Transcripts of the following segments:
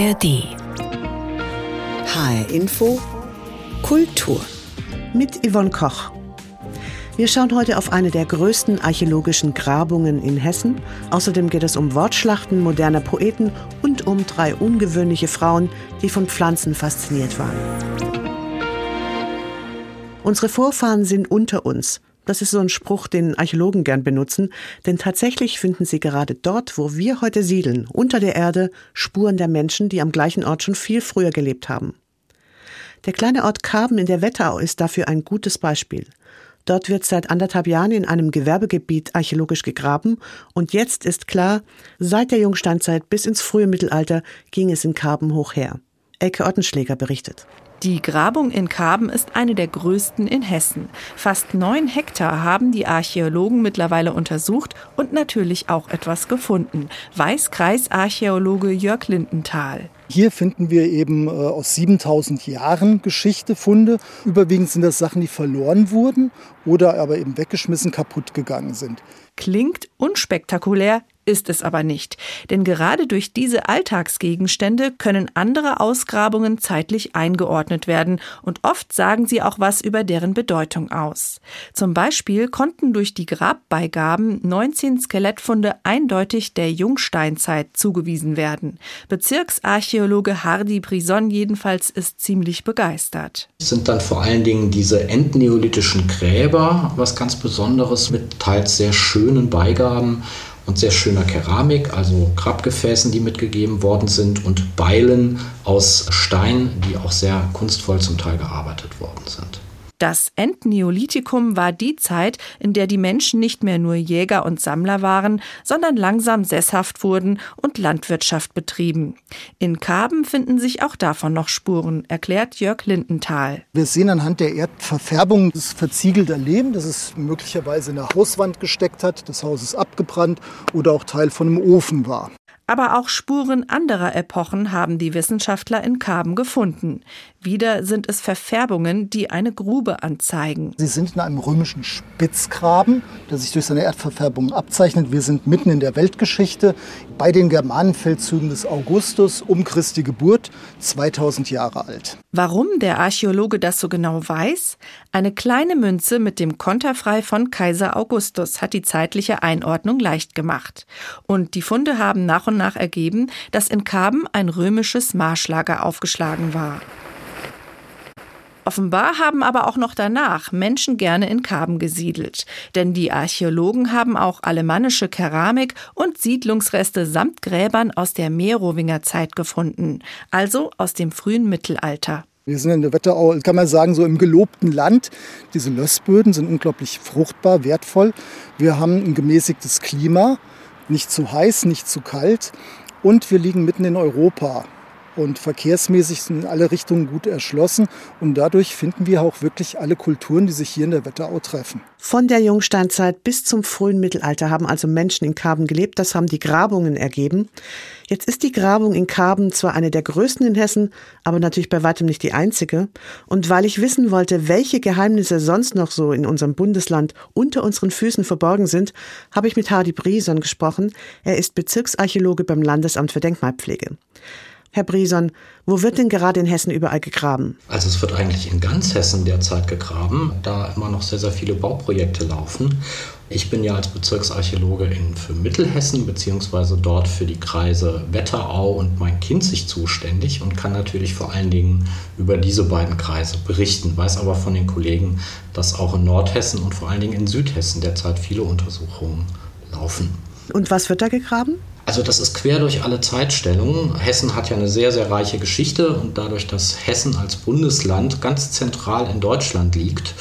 ARD. HR Info Kultur. Mit Yvonne Koch. Wir schauen heute auf eine der größten archäologischen Grabungen in Hessen. Außerdem geht es um Wortschlachten moderner Poeten und um drei ungewöhnliche Frauen, die von Pflanzen fasziniert waren. Unsere Vorfahren sind unter uns. Das ist so ein Spruch, den Archäologen gern benutzen, denn tatsächlich finden sie gerade dort, wo wir heute siedeln, unter der Erde, Spuren der Menschen, die am gleichen Ort schon viel früher gelebt haben. Der kleine Ort Karben in der Wetterau ist dafür ein gutes Beispiel. Dort wird seit anderthalb Jahren in einem Gewerbegebiet archäologisch gegraben und jetzt ist klar, seit der Jungsteinzeit bis ins frühe Mittelalter ging es in Karben hoch her. Elke Ottenschläger berichtet. Die Grabung in Karben ist eine der größten in Hessen. Fast neun Hektar haben die Archäologen mittlerweile untersucht und natürlich auch etwas gefunden, weiß Kreisarchäologe Jörg Lindenthal. Hier finden wir eben äh, aus 7000 Jahren Geschichte Funde. Überwiegend sind das Sachen, die verloren wurden oder aber eben weggeschmissen, kaputt gegangen sind. Klingt unspektakulär, ist es aber nicht. Denn gerade durch diese Alltagsgegenstände können andere Ausgrabungen zeitlich eingeordnet werden und oft sagen sie auch was über deren Bedeutung aus. Zum Beispiel konnten durch die Grabbeigaben 19 Skelettfunde eindeutig der Jungsteinzeit zugewiesen werden. Bezirksarchäologe Hardy Brison jedenfalls ist ziemlich begeistert. Es sind dann vor allen Dingen diese endneolithischen Gräber, was ganz Besonderes mit teils sehr schönen Beigaben und sehr schöner Keramik, also Grabgefäßen, die mitgegeben worden sind und Beilen aus Stein, die auch sehr kunstvoll zum Teil gearbeitet worden sind. Das Endneolithikum war die Zeit, in der die Menschen nicht mehr nur Jäger und Sammler waren, sondern langsam sesshaft wurden und Landwirtschaft betrieben. In Karben finden sich auch davon noch Spuren, erklärt Jörg Lindenthal. Wir sehen anhand der Erdverfärbung das verziegelte Leben, das es möglicherweise in der Hauswand gesteckt hat, das Haus ist abgebrannt oder auch Teil von einem Ofen war. Aber auch Spuren anderer Epochen haben die Wissenschaftler in Karben gefunden. Wieder sind es Verfärbungen, die eine Grube anzeigen. Sie sind in einem römischen Spitzgraben, der sich durch seine Erdverfärbung abzeichnet. Wir sind mitten in der Weltgeschichte bei den Germanenfeldzügen des Augustus um Christi Geburt, 2000 Jahre alt. Warum der Archäologe das so genau weiß? Eine kleine Münze mit dem Konterfrei von Kaiser Augustus hat die zeitliche Einordnung leicht gemacht. Und die Funde haben nach und nach ergeben, dass in Karben ein römisches Marschlager aufgeschlagen war. Offenbar haben aber auch noch danach Menschen gerne in Karben gesiedelt. Denn die Archäologen haben auch alemannische Keramik und Siedlungsreste samt Gräbern aus der Merowinger Zeit gefunden, also aus dem frühen Mittelalter. Wir sind in der Wetterau, kann man sagen, so im gelobten Land. Diese Lössböden sind unglaublich fruchtbar, wertvoll. Wir haben ein gemäßigtes Klima, nicht zu heiß, nicht zu kalt. Und wir liegen mitten in Europa. Und verkehrsmäßig sind alle Richtungen gut erschlossen. Und dadurch finden wir auch wirklich alle Kulturen, die sich hier in der Wetterau treffen. Von der Jungsteinzeit bis zum frühen Mittelalter haben also Menschen in Karben gelebt. Das haben die Grabungen ergeben. Jetzt ist die Grabung in Karben zwar eine der größten in Hessen, aber natürlich bei weitem nicht die einzige. Und weil ich wissen wollte, welche Geheimnisse sonst noch so in unserem Bundesland unter unseren Füßen verborgen sind, habe ich mit Hardy Brison gesprochen. Er ist Bezirksarchäologe beim Landesamt für Denkmalpflege. Herr Brison, wo wird denn gerade in Hessen überall gegraben? Also es wird eigentlich in ganz Hessen derzeit gegraben, da immer noch sehr, sehr viele Bauprojekte laufen. Ich bin ja als Bezirksarchäologe in, für Mittelhessen beziehungsweise dort für die Kreise Wetterau und Main-Kinzig zuständig und kann natürlich vor allen Dingen über diese beiden Kreise berichten, weiß aber von den Kollegen, dass auch in Nordhessen und vor allen Dingen in Südhessen derzeit viele Untersuchungen laufen. Und was wird da gegraben? Also das ist quer durch alle Zeitstellungen. Hessen hat ja eine sehr, sehr reiche Geschichte und dadurch, dass Hessen als Bundesland ganz zentral in Deutschland liegt,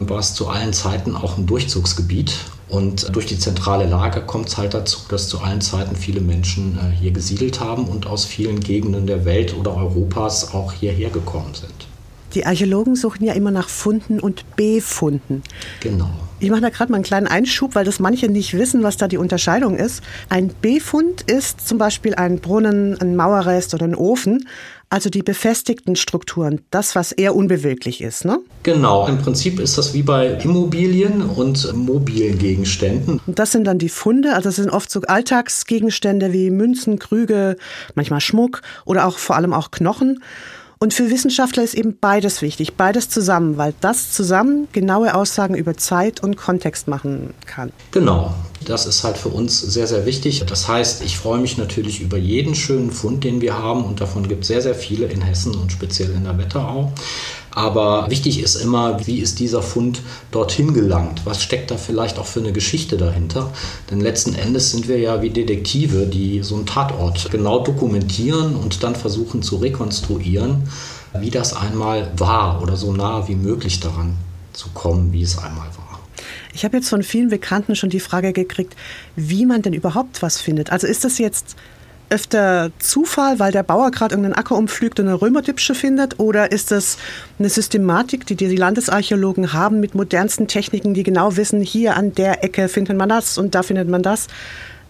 war es zu allen Zeiten auch ein Durchzugsgebiet. Und durch die zentrale Lage kommt es halt dazu, dass zu allen Zeiten viele Menschen äh, hier gesiedelt haben und aus vielen Gegenden der Welt oder Europas auch hierher gekommen sind. Die Archäologen suchen ja immer nach Funden und Befunden. Genau. Ich mache da gerade mal einen kleinen Einschub, weil das manche nicht wissen, was da die Unterscheidung ist. Ein Befund ist zum Beispiel ein Brunnen, ein Mauerrest oder ein Ofen. Also die befestigten Strukturen, das, was eher unbeweglich ist, ne? Genau, im Prinzip ist das wie bei Immobilien und mobilen Gegenständen. Und das sind dann die Funde, also das sind oft so Alltagsgegenstände wie Münzen, Krüge, manchmal Schmuck oder auch vor allem auch Knochen. Und für Wissenschaftler ist eben beides wichtig, beides zusammen, weil das zusammen genaue Aussagen über Zeit und Kontext machen kann. Genau, das ist halt für uns sehr, sehr wichtig. Das heißt, ich freue mich natürlich über jeden schönen Fund, den wir haben und davon gibt es sehr, sehr viele in Hessen und speziell in der Wetterau. Aber wichtig ist immer, wie ist dieser Fund dorthin gelangt? Was steckt da vielleicht auch für eine Geschichte dahinter? Denn letzten Endes sind wir ja wie Detektive, die so einen Tatort genau dokumentieren und dann versuchen zu rekonstruieren, wie das einmal war oder so nah wie möglich daran zu kommen, wie es einmal war. Ich habe jetzt von vielen Bekannten schon die Frage gekriegt, wie man denn überhaupt was findet. Also ist das jetzt öfter Zufall, weil der Bauer gerade irgendeinen Acker umpflügt und eine Römerdübsche findet? Oder ist das eine Systematik, die die Landesarchäologen haben mit modernsten Techniken, die genau wissen, hier an der Ecke findet man das und da findet man das?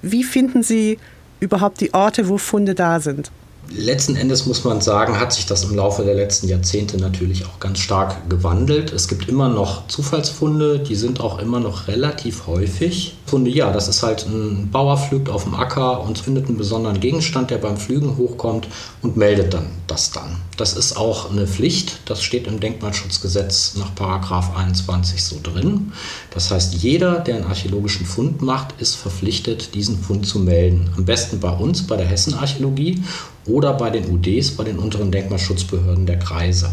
Wie finden Sie überhaupt die Orte, wo Funde da sind? Letzten Endes muss man sagen, hat sich das im Laufe der letzten Jahrzehnte natürlich auch ganz stark gewandelt. Es gibt immer noch Zufallsfunde, die sind auch immer noch relativ häufig. Funde, ja, das ist halt ein Bauer pflügt auf dem Acker und findet einen besonderen Gegenstand, der beim Pflügen hochkommt und meldet dann das dann. Das ist auch eine Pflicht, das steht im Denkmalschutzgesetz nach Paragraph 21 so drin. Das heißt, jeder, der einen archäologischen Fund macht, ist verpflichtet, diesen Fund zu melden. Am besten bei uns, bei der Hessenarchäologie oder bei den UDs, bei den unteren Denkmalschutzbehörden der Kreise.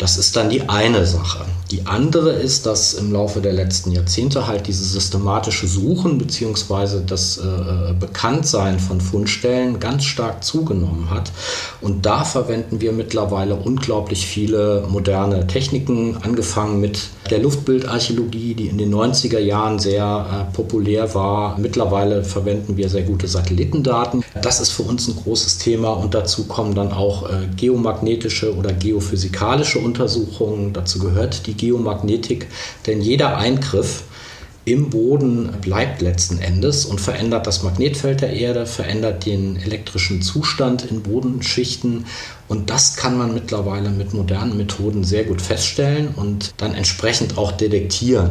Das ist dann die eine Sache. Die andere ist, dass im Laufe der letzten Jahrzehnte halt dieses systematische Suchen bzw. das äh, äh, Bekanntsein von Fundstellen ganz stark zugenommen hat. Und da verwenden wir mittlerweile unglaublich viele moderne Techniken, angefangen mit der Luftbildarchäologie, die in den 90er Jahren sehr äh, populär war. Mittlerweile verwenden wir sehr gute Satellitendaten. Das ist für uns ein großes Thema und dazu kommen dann auch äh, geomagnetische oder geophysikalische Untersuchungen. Dazu gehört die Geomagnetik, denn jeder Eingriff im Boden bleibt letzten Endes und verändert das Magnetfeld der Erde, verändert den elektrischen Zustand in Bodenschichten und das kann man mittlerweile mit modernen Methoden sehr gut feststellen und dann entsprechend auch detektieren.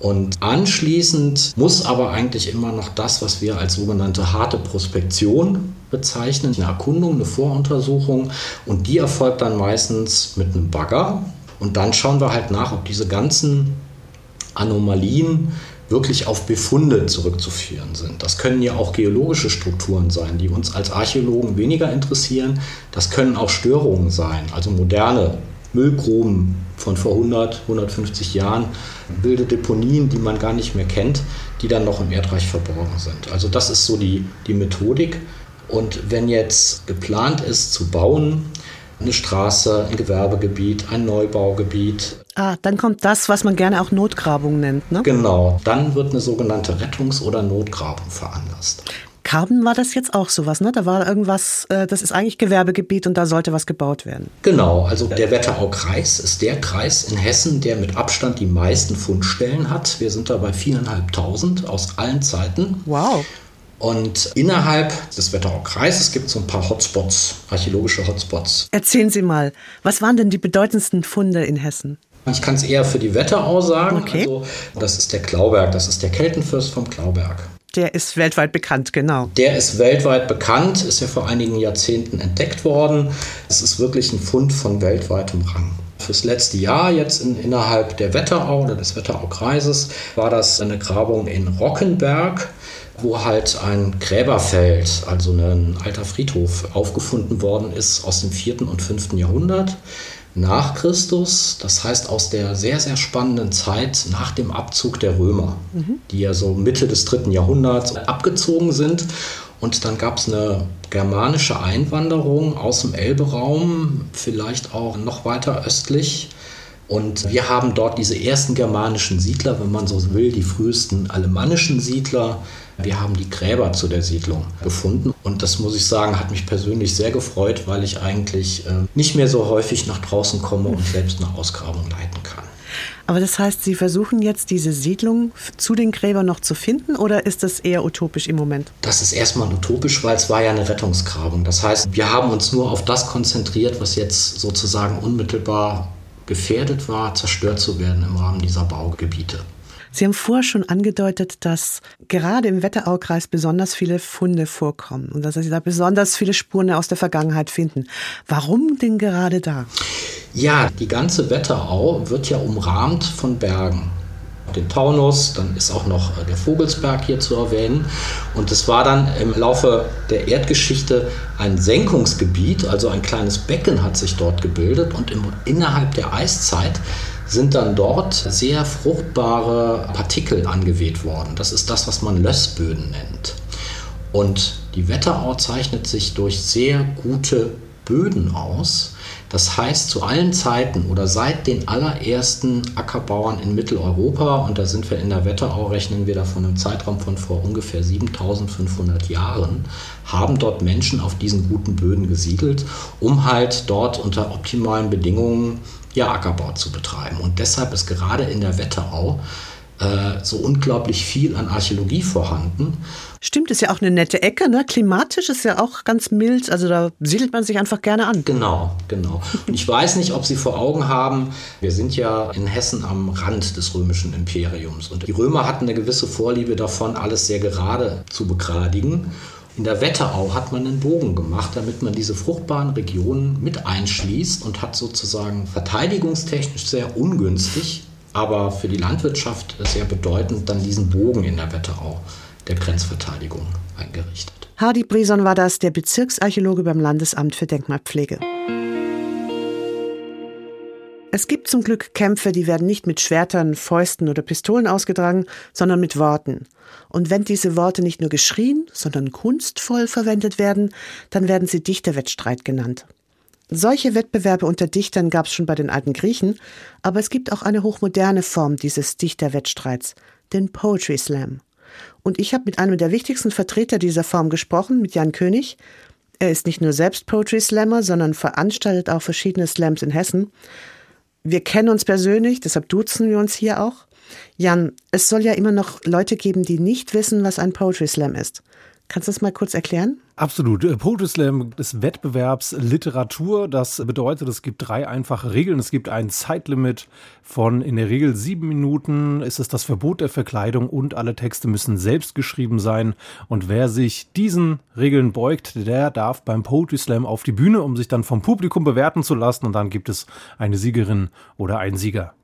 Und anschließend muss aber eigentlich immer noch das, was wir als sogenannte harte Prospektion bezeichnen, eine Erkundung, eine Voruntersuchung und die erfolgt dann meistens mit einem Bagger. Und dann schauen wir halt nach, ob diese ganzen Anomalien wirklich auf Befunde zurückzuführen sind. Das können ja auch geologische Strukturen sein, die uns als Archäologen weniger interessieren. Das können auch Störungen sein, also moderne Müllgruben von vor 100, 150 Jahren, wilde Deponien, die man gar nicht mehr kennt, die dann noch im Erdreich verborgen sind. Also das ist so die, die Methodik. Und wenn jetzt geplant ist zu bauen, eine Straße, ein Gewerbegebiet, ein Neubaugebiet. Ah, dann kommt das, was man gerne auch Notgrabung nennt, ne? Genau, dann wird eine sogenannte Rettungs- oder Notgrabung veranlasst. Karben war das jetzt auch sowas, ne? Da war irgendwas, äh, das ist eigentlich Gewerbegebiet und da sollte was gebaut werden. Genau, also der Wetterau-Kreis ist der Kreis in Hessen, der mit Abstand die meisten Fundstellen hat. Wir sind da bei viereinhalbtausend aus allen Zeiten. Wow. Und innerhalb des Wetterau-Kreises gibt es so ein paar Hotspots, archäologische Hotspots. Erzählen Sie mal, was waren denn die bedeutendsten Funde in Hessen? Ich kann es eher für die Wetterau sagen. Okay. Also, das ist der Klauberg, das ist der Keltenfürst vom Klauberg. Der ist weltweit bekannt, genau. Der ist weltweit bekannt, ist ja vor einigen Jahrzehnten entdeckt worden. Es ist wirklich ein Fund von weltweitem Rang. Fürs letzte Jahr, jetzt in, innerhalb der Wetterau oder des Wetterau-Kreises, war das eine Grabung in Rockenberg wo halt ein Gräberfeld, also ein alter Friedhof, aufgefunden worden ist aus dem 4. und 5. Jahrhundert nach Christus, das heißt aus der sehr, sehr spannenden Zeit nach dem Abzug der Römer, mhm. die ja so Mitte des 3. Jahrhunderts abgezogen sind. Und dann gab es eine germanische Einwanderung aus dem Elberaum, vielleicht auch noch weiter östlich. Und wir haben dort diese ersten germanischen Siedler, wenn man so will, die frühesten alemannischen Siedler. Wir haben die Gräber zu der Siedlung gefunden. Und das muss ich sagen, hat mich persönlich sehr gefreut, weil ich eigentlich äh, nicht mehr so häufig nach draußen komme und selbst eine Ausgrabung leiten kann. Aber das heißt, Sie versuchen jetzt diese Siedlung zu den Gräbern noch zu finden oder ist das eher utopisch im Moment? Das ist erstmal utopisch, weil es war ja eine Rettungsgrabung. Das heißt, wir haben uns nur auf das konzentriert, was jetzt sozusagen unmittelbar gefährdet war, zerstört zu werden im Rahmen dieser Baugebiete. Sie haben vorher schon angedeutet, dass gerade im Wetteraukreis besonders viele Funde vorkommen und dass Sie da besonders viele Spuren aus der Vergangenheit finden. Warum denn gerade da? Ja, die ganze Wetterau wird ja umrahmt von Bergen. Den Taunus, dann ist auch noch äh, der Vogelsberg hier zu erwähnen. Und es war dann im Laufe der Erdgeschichte ein Senkungsgebiet, also ein kleines Becken hat sich dort gebildet. Und im, innerhalb der Eiszeit sind dann dort sehr fruchtbare Partikel angeweht worden. Das ist das, was man Lössböden nennt. Und die Wetterau zeichnet sich durch sehr gute Böden aus. Das heißt, zu allen Zeiten oder seit den allerersten Ackerbauern in Mitteleuropa, und da sind wir in der Wetterau, rechnen wir da von einem Zeitraum von vor ungefähr 7500 Jahren, haben dort Menschen auf diesen guten Böden gesiedelt, um halt dort unter optimalen Bedingungen ja, Ackerbau zu betreiben. Und deshalb ist gerade in der Wetterau äh, so unglaublich viel an Archäologie vorhanden. Stimmt, ist ja auch eine nette Ecke, ne? Klimatisch ist ja auch ganz mild, also da siedelt man sich einfach gerne an. Genau, genau. Und ich weiß nicht, ob Sie vor Augen haben, wir sind ja in Hessen am Rand des römischen Imperiums und die Römer hatten eine gewisse Vorliebe davon, alles sehr gerade zu begradigen. In der Wetterau hat man einen Bogen gemacht, damit man diese fruchtbaren Regionen mit einschließt und hat sozusagen verteidigungstechnisch sehr ungünstig, aber für die Landwirtschaft sehr bedeutend dann diesen Bogen in der Wetterau der Grenzverteidigung eingerichtet. Hardy Brison war das, der Bezirksarchäologe beim Landesamt für Denkmalpflege. Es gibt zum Glück Kämpfe, die werden nicht mit Schwertern, Fäusten oder Pistolen ausgetragen, sondern mit Worten. Und wenn diese Worte nicht nur geschrien, sondern kunstvoll verwendet werden, dann werden sie Dichterwettstreit genannt. Solche Wettbewerbe unter Dichtern gab es schon bei den alten Griechen, aber es gibt auch eine hochmoderne Form dieses Dichterwettstreits, den Poetry Slam. Und ich habe mit einem der wichtigsten Vertreter dieser Form gesprochen, mit Jan König. Er ist nicht nur selbst Poetry Slammer, sondern veranstaltet auch verschiedene Slams in Hessen. Wir kennen uns persönlich, deshalb duzen wir uns hier auch. Jan, es soll ja immer noch Leute geben, die nicht wissen, was ein Poetry Slam ist. Kannst du das mal kurz erklären? Absolut. Äh, Poetry Slam des Wettbewerbs Literatur. Das bedeutet, es gibt drei einfache Regeln. Es gibt ein Zeitlimit von in der Regel sieben Minuten. Es ist das Verbot der Verkleidung und alle Texte müssen selbst geschrieben sein. Und wer sich diesen Regeln beugt, der darf beim Poetry Slam auf die Bühne, um sich dann vom Publikum bewerten zu lassen. Und dann gibt es eine Siegerin oder einen Sieger.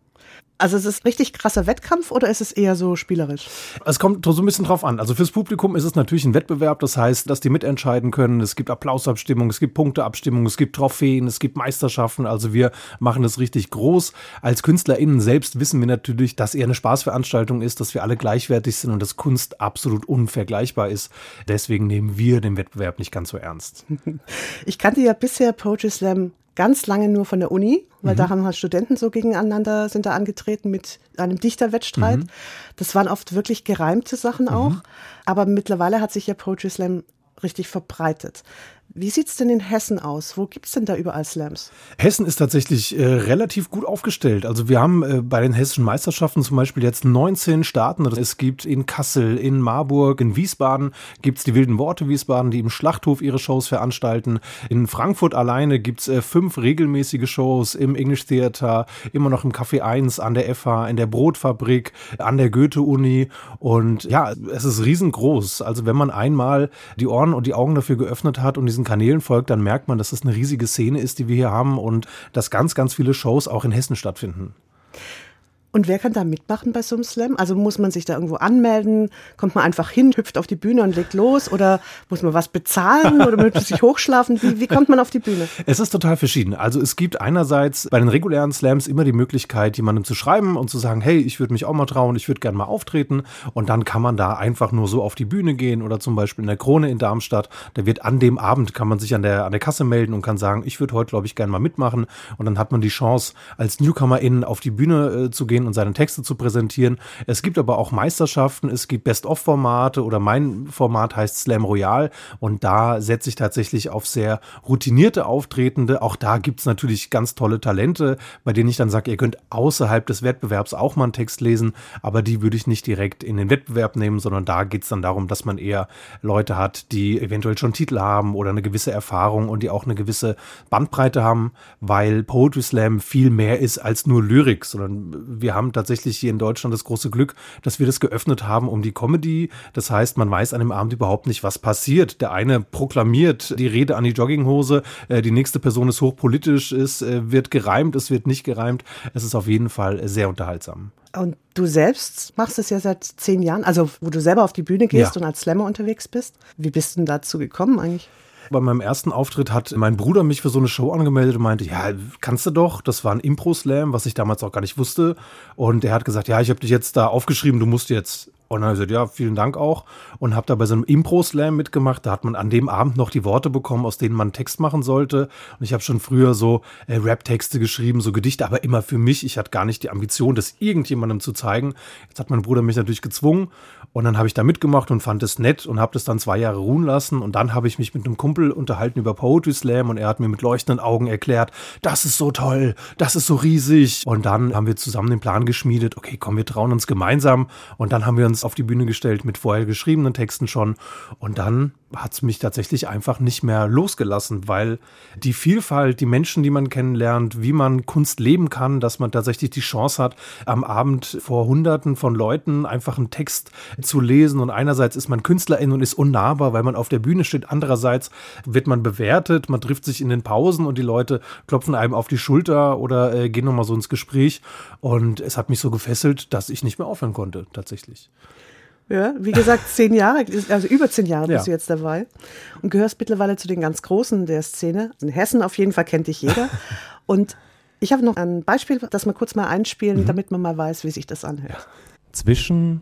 Also ist es richtig krasser Wettkampf oder ist es eher so spielerisch? Es kommt so ein bisschen drauf an. Also fürs Publikum ist es natürlich ein Wettbewerb. Das heißt, dass die mitentscheiden können. Es gibt Applausabstimmungen, es gibt Punkteabstimmungen, es gibt Trophäen, es gibt Meisterschaften. Also wir machen das richtig groß. Als KünstlerInnen selbst wissen wir natürlich, dass eher eine Spaßveranstaltung ist, dass wir alle gleichwertig sind und dass Kunst absolut unvergleichbar ist. Deswegen nehmen wir den Wettbewerb nicht ganz so ernst. Ich kannte ja bisher Poetry Slam ganz lange nur von der Uni, weil mhm. da haben halt Studenten so gegeneinander, sind da angetreten mit einem Dichterwettstreit. Mhm. Das waren oft wirklich gereimte Sachen auch. Mhm. Aber mittlerweile hat sich ja Poetry Slam richtig verbreitet. Wie sieht es denn in Hessen aus? Wo gibt es denn da überall Slams? Hessen ist tatsächlich äh, relativ gut aufgestellt. Also wir haben äh, bei den hessischen Meisterschaften zum Beispiel jetzt 19 Staaten. Es gibt in Kassel, in Marburg, in Wiesbaden gibt es die Wilden Worte Wiesbaden, die im Schlachthof ihre Shows veranstalten. In Frankfurt alleine gibt es äh, fünf regelmäßige Shows im English Theater, immer noch im Café 1, an der FH, in der Brotfabrik, an der Goethe-Uni. Und ja, es ist riesengroß. Also wenn man einmal die Ohren und die Augen dafür geöffnet hat und diesen Kanälen folgt, dann merkt man, dass es eine riesige Szene ist, die wir hier haben und dass ganz, ganz viele Shows auch in Hessen stattfinden. Und wer kann da mitmachen bei so einem Slam? Also muss man sich da irgendwo anmelden? Kommt man einfach hin, hüpft auf die Bühne und legt los? Oder muss man was bezahlen oder möchte sich hochschlafen? Wie, wie kommt man auf die Bühne? Es ist total verschieden. Also es gibt einerseits bei den regulären Slams immer die Möglichkeit, jemandem zu schreiben und zu sagen, hey, ich würde mich auch mal trauen, ich würde gerne mal auftreten. Und dann kann man da einfach nur so auf die Bühne gehen oder zum Beispiel in der Krone in Darmstadt. Da wird an dem Abend, kann man sich an der, an der Kasse melden und kann sagen, ich würde heute, glaube ich, gerne mal mitmachen. Und dann hat man die Chance, als Newcomer*in auf die Bühne äh, zu gehen und seine Texte zu präsentieren. Es gibt aber auch Meisterschaften, es gibt Best-of-Formate oder mein Format heißt Slam Royal und da setze ich tatsächlich auf sehr routinierte Auftretende. Auch da gibt es natürlich ganz tolle Talente, bei denen ich dann sage, ihr könnt außerhalb des Wettbewerbs auch mal einen Text lesen, aber die würde ich nicht direkt in den Wettbewerb nehmen, sondern da geht es dann darum, dass man eher Leute hat, die eventuell schon Titel haben oder eine gewisse Erfahrung und die auch eine gewisse Bandbreite haben, weil Poetry Slam viel mehr ist als nur Lyrik, sondern wir haben tatsächlich hier in Deutschland das große Glück, dass wir das geöffnet haben um die Comedy. Das heißt, man weiß an dem Abend überhaupt nicht, was passiert. Der eine proklamiert die Rede an die Jogginghose, äh, die nächste Person ist hochpolitisch, es äh, wird gereimt, es wird nicht gereimt. Es ist auf jeden Fall sehr unterhaltsam. Und du selbst machst es ja seit zehn Jahren, also wo du selber auf die Bühne gehst ja. und als Slammer unterwegs bist. Wie bist du denn dazu gekommen eigentlich? Bei meinem ersten Auftritt hat mein Bruder mich für so eine Show angemeldet und meinte, ja, kannst du doch. Das war ein Impro-Slam, was ich damals auch gar nicht wusste. Und er hat gesagt, ja, ich habe dich jetzt da aufgeschrieben, du musst jetzt und dann habe ich gesagt, ja, vielen Dank auch. Und habe da bei so einem Impro-Slam mitgemacht. Da hat man an dem Abend noch die Worte bekommen, aus denen man Text machen sollte. Und ich habe schon früher so äh, Rap-Texte geschrieben, so Gedichte, aber immer für mich. Ich hatte gar nicht die Ambition, das irgendjemandem zu zeigen. Jetzt hat mein Bruder mich natürlich gezwungen. Und dann habe ich da mitgemacht und fand es nett und habe das dann zwei Jahre ruhen lassen. Und dann habe ich mich mit einem Kumpel unterhalten über Poetry Slam und er hat mir mit leuchtenden Augen erklärt, das ist so toll, das ist so riesig. Und dann haben wir zusammen den Plan geschmiedet, okay, komm, wir trauen uns gemeinsam. Und dann haben wir uns auf die Bühne gestellt mit vorher geschriebenen Texten schon. Und dann hat es mich tatsächlich einfach nicht mehr losgelassen, weil die Vielfalt, die Menschen, die man kennenlernt, wie man Kunst leben kann, dass man tatsächlich die Chance hat, am Abend vor Hunderten von Leuten einfach einen Text zu lesen. Und einerseits ist man Künstlerin und ist unnahbar, weil man auf der Bühne steht. Andererseits wird man bewertet, man trifft sich in den Pausen und die Leute klopfen einem auf die Schulter oder äh, gehen nochmal so ins Gespräch. Und es hat mich so gefesselt, dass ich nicht mehr aufhören konnte, tatsächlich. Ja, wie gesagt, zehn Jahre, also über zehn Jahre bist ja. du jetzt dabei und gehörst mittlerweile zu den ganz Großen der Szene. In Hessen auf jeden Fall kennt dich jeder. Und ich habe noch ein Beispiel, das wir kurz mal einspielen, mhm. damit man mal weiß, wie sich das anhört. Zwischen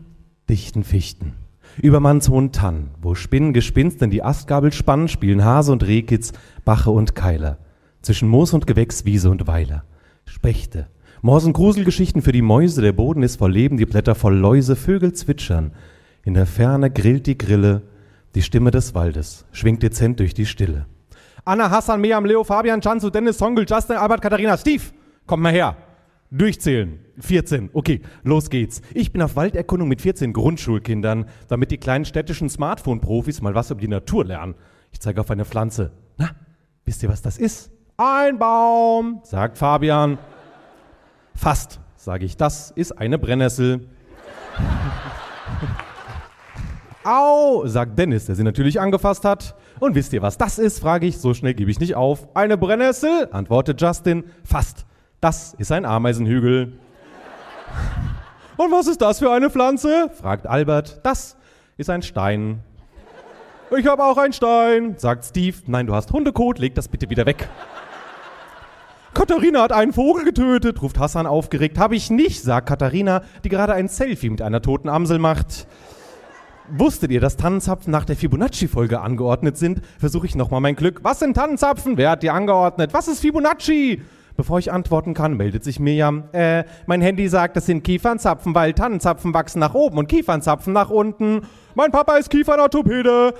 dichten Fichten, über mannshohen Tannen, wo Spinnen Gespinst in die Astgabel spannen, spielen Hase und Rehkitz, Bache und Keiler. Zwischen Moos und Gewächs, Wiese und Weiler. Spechte, Morsen Gruselgeschichten für die Mäuse, der Boden ist voll Leben, die Blätter voll Läuse, Vögel zwitschern, in der Ferne grillt die Grille, die Stimme des Waldes schwingt dezent durch die Stille. Anna, Hassan, Meam, Leo, Fabian, Chansu, Dennis, Songül, Justin, Albert, Katharina, Steve, kommt mal her. Durchzählen. 14. Okay, los geht's. Ich bin auf Walderkundung mit 14 Grundschulkindern, damit die kleinen städtischen Smartphone-Profis mal was über die Natur lernen. Ich zeige auf eine Pflanze. Na, wisst ihr, was das ist? Ein Baum, sagt Fabian. Fast, sage ich. Das ist eine Brennnessel. Au, sagt Dennis, der sie natürlich angefasst hat. Und wisst ihr, was das ist? frage ich. So schnell gebe ich nicht auf. Eine Brennnessel, antwortet Justin. Fast. Das ist ein Ameisenhügel. Und was ist das für eine Pflanze? fragt Albert. Das ist ein Stein. Ich habe auch einen Stein, sagt Steve. Nein, du hast Hundekot, leg das bitte wieder weg. Katharina hat einen Vogel getötet, ruft Hassan aufgeregt. Habe ich nicht, sagt Katharina, die gerade ein Selfie mit einer toten Amsel macht. Wusstet ihr, dass Tannenzapfen nach der Fibonacci-Folge angeordnet sind? Versuche ich nochmal mein Glück. Was sind Tannenzapfen? Wer hat die angeordnet? Was ist Fibonacci? Bevor ich antworten kann, meldet sich Mirjam. Äh, mein Handy sagt, das sind Kiefernzapfen, weil Tannenzapfen wachsen nach oben und Kiefernzapfen nach unten. Mein Papa ist Kiefernorthopäde.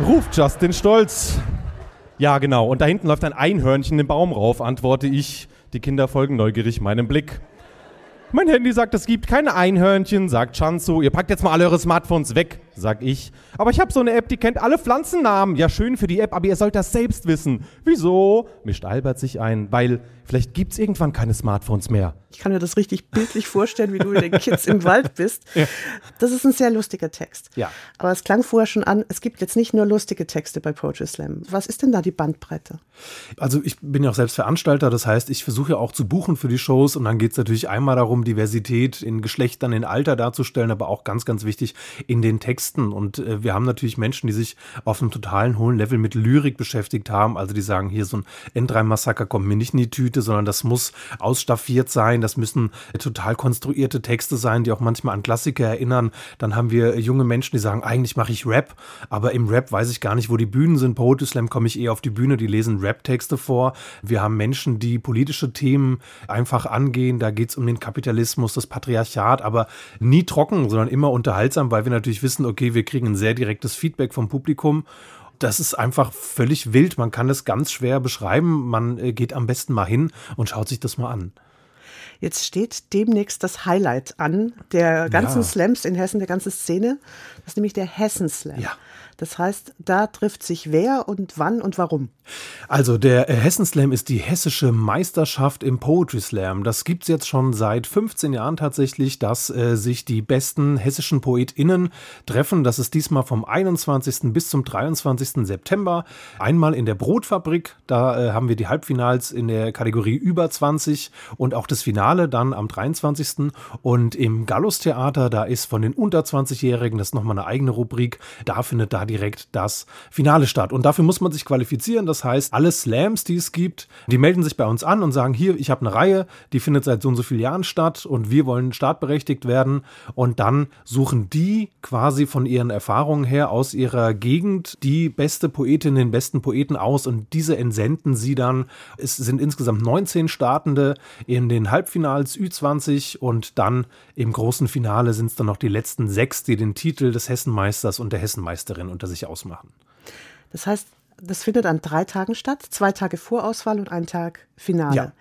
Ruft Justin stolz. Ja, genau. Und da hinten läuft ein Einhörnchen den Baum rauf, antworte ich. Die Kinder folgen neugierig meinem Blick. Mein Handy sagt, es gibt keine Einhörnchen, sagt Chanzo. Ihr packt jetzt mal alle eure Smartphones weg, sag ich. Aber ich habe so eine App, die kennt alle Pflanzennamen. Ja, schön für die App, aber ihr sollt das selbst wissen. Wieso? mischt Albert sich ein. Weil vielleicht gibt's irgendwann keine Smartphones mehr. Ich kann mir das richtig bildlich vorstellen, wie du mit den Kids im Wald bist. Ja. Das ist ein sehr lustiger Text. Ja. Aber es klang vorher schon an, es gibt jetzt nicht nur lustige Texte bei Poetry Slam. Was ist denn da die Bandbreite? Also ich bin ja auch selbst Veranstalter, das heißt, ich versuche ja auch zu buchen für die Shows und dann geht es natürlich einmal darum, Diversität in Geschlechtern, in Alter darzustellen, aber auch ganz, ganz wichtig, in den Texten Besten. Und äh, wir haben natürlich Menschen, die sich auf einem totalen hohen Level mit Lyrik beschäftigt haben. Also die sagen, hier so ein N3-Massaker kommt mir nicht in die Tüte, sondern das muss ausstaffiert sein. Das müssen total konstruierte Texte sein, die auch manchmal an Klassiker erinnern. Dann haben wir junge Menschen, die sagen, eigentlich mache ich Rap, aber im Rap weiß ich gar nicht, wo die Bühnen sind. Poetry Slam komme ich eher auf die Bühne, die lesen Rap-Texte vor. Wir haben Menschen, die politische Themen einfach angehen. Da geht es um den Kapitalismus, das Patriarchat, aber nie trocken, sondern immer unterhaltsam, weil wir natürlich wissen, okay, wir kriegen ein sehr direktes Feedback vom Publikum das ist einfach völlig wild. Man kann es ganz schwer beschreiben. Man äh, geht am besten mal hin und schaut sich das mal an. Jetzt steht demnächst das Highlight an der ganzen Ja. Slams in Hessen, der ganzen Szene. Das ist nämlich der Hessen Slam. Ja. Das heißt, da trifft sich wer und wann und warum. Also der äh, Hessen Slam ist die hessische Meisterschaft im Poetry Slam. Das gibt's jetzt schon seit 15 Jahren tatsächlich, dass äh, sich die besten hessischen PoetInnen treffen. Das ist diesmal vom 21. bis zum 23. September. Einmal in der Brotfabrik, da äh, haben wir die Halbfinals in der Kategorie über 20 und auch das Finale dann am 23. Und im Gallus Theater, da ist von den unter 20-Jährigen, das nochmal eine eigene Rubrik, da findet da direkt das Finale statt. Und dafür muss man sich qualifizieren. Das heißt, alle Slams, die es gibt, die melden sich bei uns an und sagen, hier, ich habe eine Reihe, die findet seit so und so vielen Jahren statt und wir wollen startberechtigt werden. Und dann suchen die quasi von ihren Erfahrungen her aus ihrer Gegend die beste Poetin, den besten Poeten aus und diese entsenden sie dann. Es sind insgesamt 19 Startende in den Halbfinals Ü20 und dann im großen Finale sind es dann noch die letzten sechs, die den Titel des Hessenmeisters und der Hessenmeisterin unter sich ausmachen. Das heißt, das findet an drei Tagen statt, zwei Tage Vorauswahl und ein Tag Finale. Ja.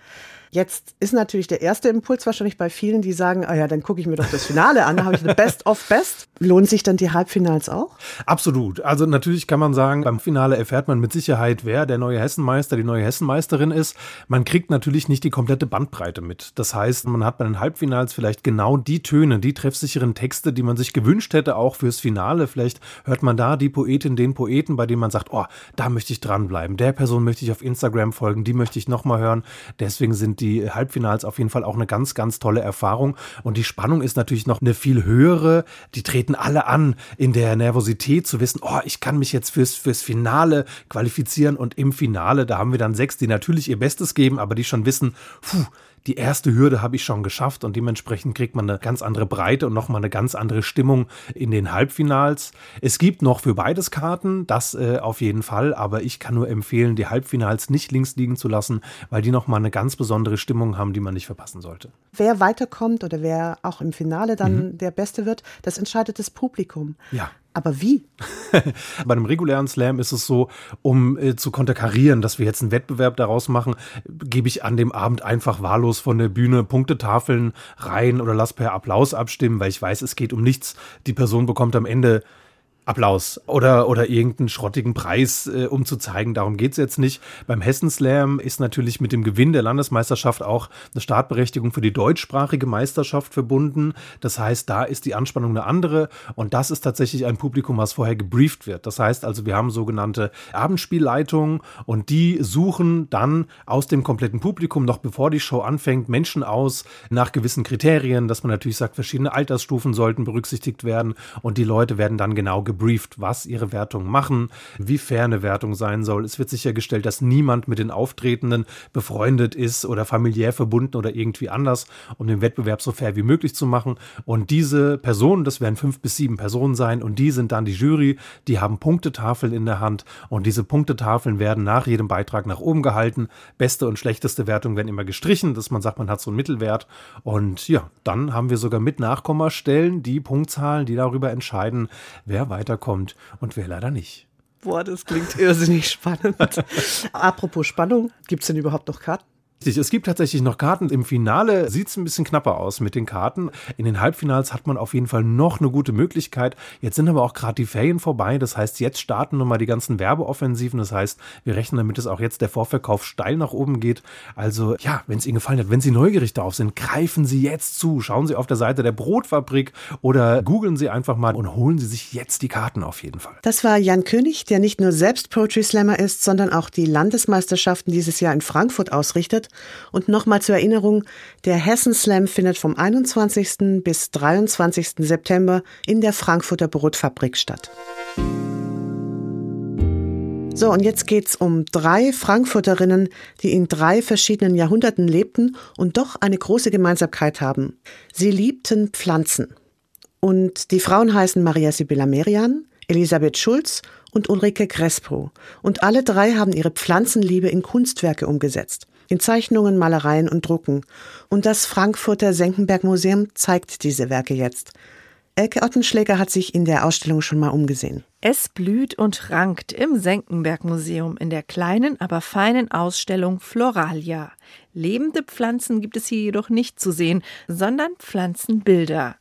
Jetzt ist natürlich der erste Impuls wahrscheinlich bei vielen, die sagen, ah ja, dann gucke ich mir doch das Finale an, da habe ich eine Best of Best. Lohnen sich dann die Halbfinals auch? Absolut. Also natürlich kann man sagen, beim Finale erfährt man mit Sicherheit, wer der neue Hessenmeister, die neue Hessenmeisterin ist. Man kriegt natürlich nicht die komplette Bandbreite mit. Das heißt, man hat bei den Halbfinals vielleicht genau die Töne, die treffsicheren Texte, die man sich gewünscht hätte, auch fürs Finale. Vielleicht hört man da die Poetin, den Poeten, bei dem man sagt, oh, da möchte ich dranbleiben. Der Person möchte ich auf Instagram folgen, die möchte ich nochmal hören. Deswegen sind die Halbfinals auf jeden Fall auch eine ganz, ganz tolle Erfahrung. Und die Spannung ist natürlich noch eine viel höhere. Die treten alle an in der Nervosität zu wissen, oh, ich kann mich jetzt fürs, fürs Finale qualifizieren. Und im Finale, da haben wir dann sechs, die natürlich ihr Bestes geben, aber die schon wissen, puh, die erste Hürde habe ich schon geschafft und dementsprechend kriegt man eine ganz andere Breite und nochmal eine ganz andere Stimmung in den Halbfinals. Es gibt noch für beides Karten, das äh, auf jeden Fall, aber ich kann nur empfehlen, die Halbfinals nicht links liegen zu lassen, weil die nochmal eine ganz besondere Stimmung haben, die man nicht verpassen sollte. Wer weiterkommt oder wer auch im Finale dann der Beste wird, das entscheidet das Publikum. Ja. Aber wie? Bei einem regulären Slam ist es so, um äh, zu konterkarieren, dass wir jetzt einen Wettbewerb daraus machen, gebe ich an dem Abend einfach wahllos von der Bühne Punktetafeln rein oder lass per Applaus abstimmen, weil ich weiß, es geht um nichts. Die Person bekommt am Ende Applaus oder, oder irgendeinen schrottigen Preis, äh, um zu zeigen, darum geht's jetzt nicht. Beim Hessen Slam ist natürlich mit dem Gewinn der Landesmeisterschaft auch eine Startberechtigung für die deutschsprachige Meisterschaft verbunden. Das heißt, da ist die Anspannung eine andere und das ist tatsächlich ein Publikum, was vorher gebrieft wird. Das heißt also, wir haben sogenannte Abendspielleitungen und die suchen dann aus dem kompletten Publikum, noch bevor die Show anfängt, Menschen aus nach gewissen Kriterien, dass man natürlich sagt, verschiedene Altersstufen sollten berücksichtigt werden und die Leute werden dann genau gebrieft, was ihre Wertungen machen, wie fair eine Wertung sein soll. Es wird sichergestellt, dass niemand mit den Auftretenden befreundet ist oder familiär verbunden oder irgendwie anders, um den Wettbewerb so fair wie möglich zu machen. Und diese Personen, das werden fünf bis sieben Personen sein und die sind dann die Jury, die haben Punktetafeln in der Hand und diese Punktetafeln werden nach jedem Beitrag nach oben gehalten. Beste und schlechteste Wertung werden immer gestrichen, dass man sagt, man hat so einen Mittelwert. Und ja, dann haben wir sogar mit Nachkommastellen die Punktzahlen, die darüber entscheiden, wer weiterkommt und wer leider nicht. Boah, das klingt irrsinnig spannend. Apropos Spannung, gibt es denn überhaupt noch Karten? Es gibt tatsächlich noch Karten. Im Finale sieht es ein bisschen knapper aus mit den Karten. In den Halbfinals hat man auf jeden Fall noch eine gute Möglichkeit. Jetzt sind aber auch gerade die Ferien vorbei. Das heißt, jetzt starten nochmal die ganzen Werbeoffensiven. Das heißt, wir rechnen damit, dass auch jetzt der Vorverkauf steil nach oben geht. Also ja, wenn es Ihnen gefallen hat, wenn Sie neugierig darauf sind, greifen Sie jetzt zu. Schauen Sie auf der Seite der Brotfabrik oder googeln Sie einfach mal und holen Sie sich jetzt die Karten auf jeden Fall. Das war Jan König, der nicht nur selbst Poetry Slammer ist, sondern auch die Landesmeisterschaften dieses Jahr in Frankfurt ausrichtet Und nochmal zur Erinnerung, der Hessen Slam findet vom 21. bis 23. September in der Frankfurter Brotfabrik statt. So, und jetzt geht's um drei Frankfurterinnen, die in drei verschiedenen Jahrhunderten lebten und doch eine große Gemeinsamkeit haben. Sie liebten Pflanzen. Und die Frauen heißen Maria Sibylla Merian, Elisabeth Schulz und Ulrike Crespo. Und alle drei haben ihre Pflanzenliebe in Kunstwerke umgesetzt. In Zeichnungen, Malereien und Drucken. Und das Frankfurter Senckenberg Museum zeigt diese Werke jetzt. Elke Ottenschläger hat sich in der Ausstellung schon mal umgesehen. Es blüht und rankt im Senckenberg Museum in der kleinen, aber feinen Ausstellung Floralia. Lebende Pflanzen gibt es hier jedoch nicht zu sehen, sondern Pflanzenbilder.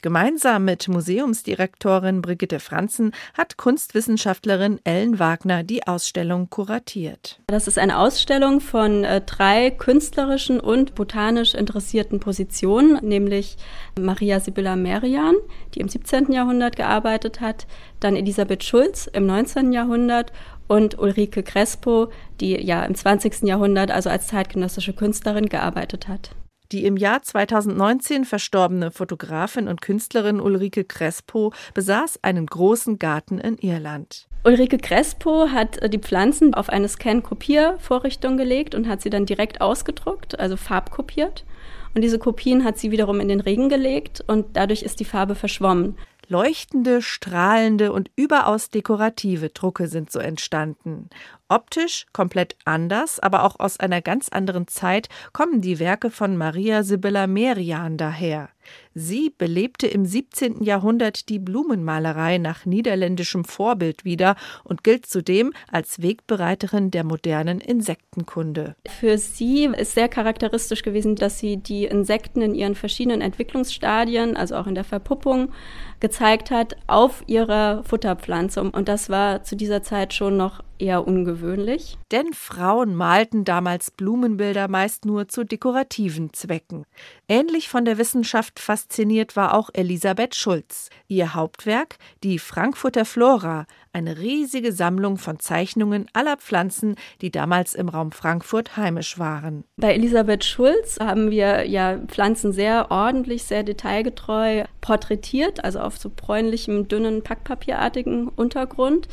Gemeinsam mit Museumsdirektorin Brigitte Franzen hat Kunstwissenschaftlerin Ellen Wagner die Ausstellung kuratiert. Das ist eine Ausstellung von äh, drei künstlerischen und botanisch interessierten Positionen, nämlich Maria Sibylla Merian, die im 17. Jahrhundert gearbeitet hat, dann Elisabeth Schulz im 19. Jahrhundert und Ulrike Crespo, die ja im 20. Jahrhundert also als zeitgenössische Künstlerin gearbeitet hat. Die im Jahr 2019 verstorbene Fotografin und Künstlerin Ulrike Crespo besaß einen großen Garten in Irland. Ulrike Crespo hat äh, die Pflanzen auf eine Scan-Kopiervorrichtung gelegt und hat sie dann direkt ausgedruckt, also farbkopiert. Und diese Kopien hat sie wiederum in den Regen gelegt und dadurch ist die Farbe verschwommen. Leuchtende, strahlende und überaus dekorative Drucke sind so entstanden. Optisch komplett anders, aber auch aus einer ganz anderen Zeit kommen die Werke von Maria Sibylla Merian daher. Sie belebte im 17. Jahrhundert die Blumenmalerei nach niederländischem Vorbild wieder und gilt zudem als Wegbereiterin der modernen Insektenkunde. Für sie ist sehr charakteristisch gewesen, dass sie die Insekten in ihren verschiedenen Entwicklungsstadien, also auch in der Verpuppung, gezeigt hat auf ihrer Futterpflanze. Und das war zu dieser Zeit schon noch eher ungewöhnlich. Denn Frauen malten damals Blumenbilder meist nur zu dekorativen Zwecken. Ähnlich von der Wissenschaft fasziniert war auch Elisabeth Schulz. Ihr Hauptwerk, die Frankfurter Flora, eine riesige Sammlung von Zeichnungen aller Pflanzen, die damals im Raum Frankfurt heimisch waren. Bei Elisabeth Schulz haben wir ja Pflanzen sehr ordentlich, sehr detailgetreu porträtiert, also auf so bräunlichem, dünnen, packpapierartigen Untergrund.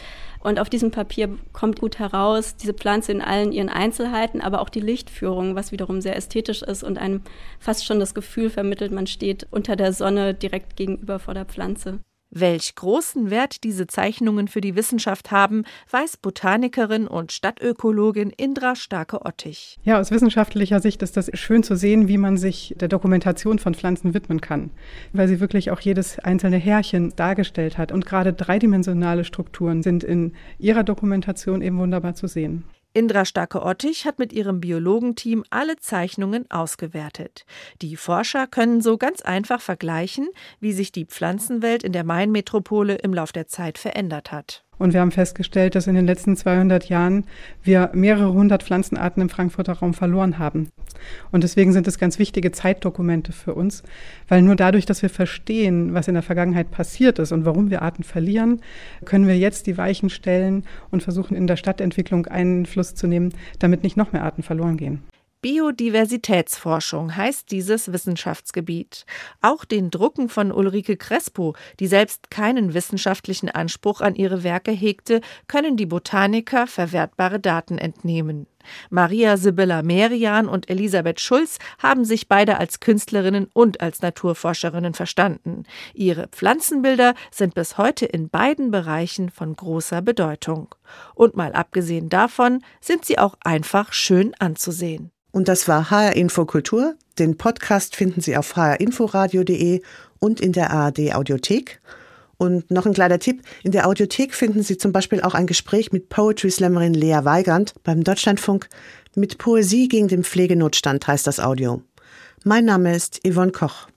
Und auf diesem Papier kommt gut heraus diese Pflanze in allen ihren Einzelheiten, aber auch die Lichtführung, was wiederum sehr ästhetisch ist und einem fast schon das Gefühl vermittelt, man steht unter der Sonne direkt gegenüber vor der Pflanze. Welch großen Wert diese Zeichnungen für die Wissenschaft haben, weiß Botanikerin und Stadtökologin Indra Starke-Ottich. Ja, aus wissenschaftlicher Sicht ist das schön zu sehen, wie man sich der Dokumentation von Pflanzen widmen kann, weil sie wirklich auch jedes einzelne Härchen dargestellt hat. Und gerade dreidimensionale Strukturen sind in ihrer Dokumentation eben wunderbar zu sehen. Indra Starke-Ottich hat mit ihrem Biologenteam alle Zeichnungen ausgewertet. Die Forscher können so ganz einfach vergleichen, wie sich die Pflanzenwelt in der Main-Metropole im Lauf der Zeit verändert hat. Und wir haben festgestellt, dass in den letzten 200 Jahren wir mehrere hundert Pflanzenarten im Frankfurter Raum verloren haben. Und deswegen sind es ganz wichtige Zeitdokumente für uns, weil nur dadurch, dass wir verstehen, was in der Vergangenheit passiert ist und warum wir Arten verlieren, können wir jetzt die Weichen stellen und versuchen, in der Stadtentwicklung Einfluss zu nehmen, damit nicht noch mehr Arten verloren gehen. Biodiversitätsforschung heißt dieses Wissenschaftsgebiet. Auch den Drucken von Ulrike Crespo, die selbst keinen wissenschaftlichen Anspruch an ihre Werke hegte, können die Botaniker verwertbare Daten entnehmen. Maria Sibylla Merian und Elisabeth Schulz haben sich beide als Künstlerinnen und als Naturforscherinnen verstanden. Ihre Pflanzenbilder sind bis heute in beiden Bereichen von großer Bedeutung. Und mal abgesehen davon sind sie auch einfach schön anzusehen. Und das war HR Info Kultur. Den Podcast finden Sie auf hrinforadio.de und in der ARD Audiothek. Und noch ein kleiner Tipp. In der Audiothek finden Sie zum Beispiel auch ein Gespräch mit Poetry Slammerin Lea Weigand beim Deutschlandfunk. Mit Poesie gegen den Pflegenotstand heißt das Audio. Mein Name ist Yvonne Koch.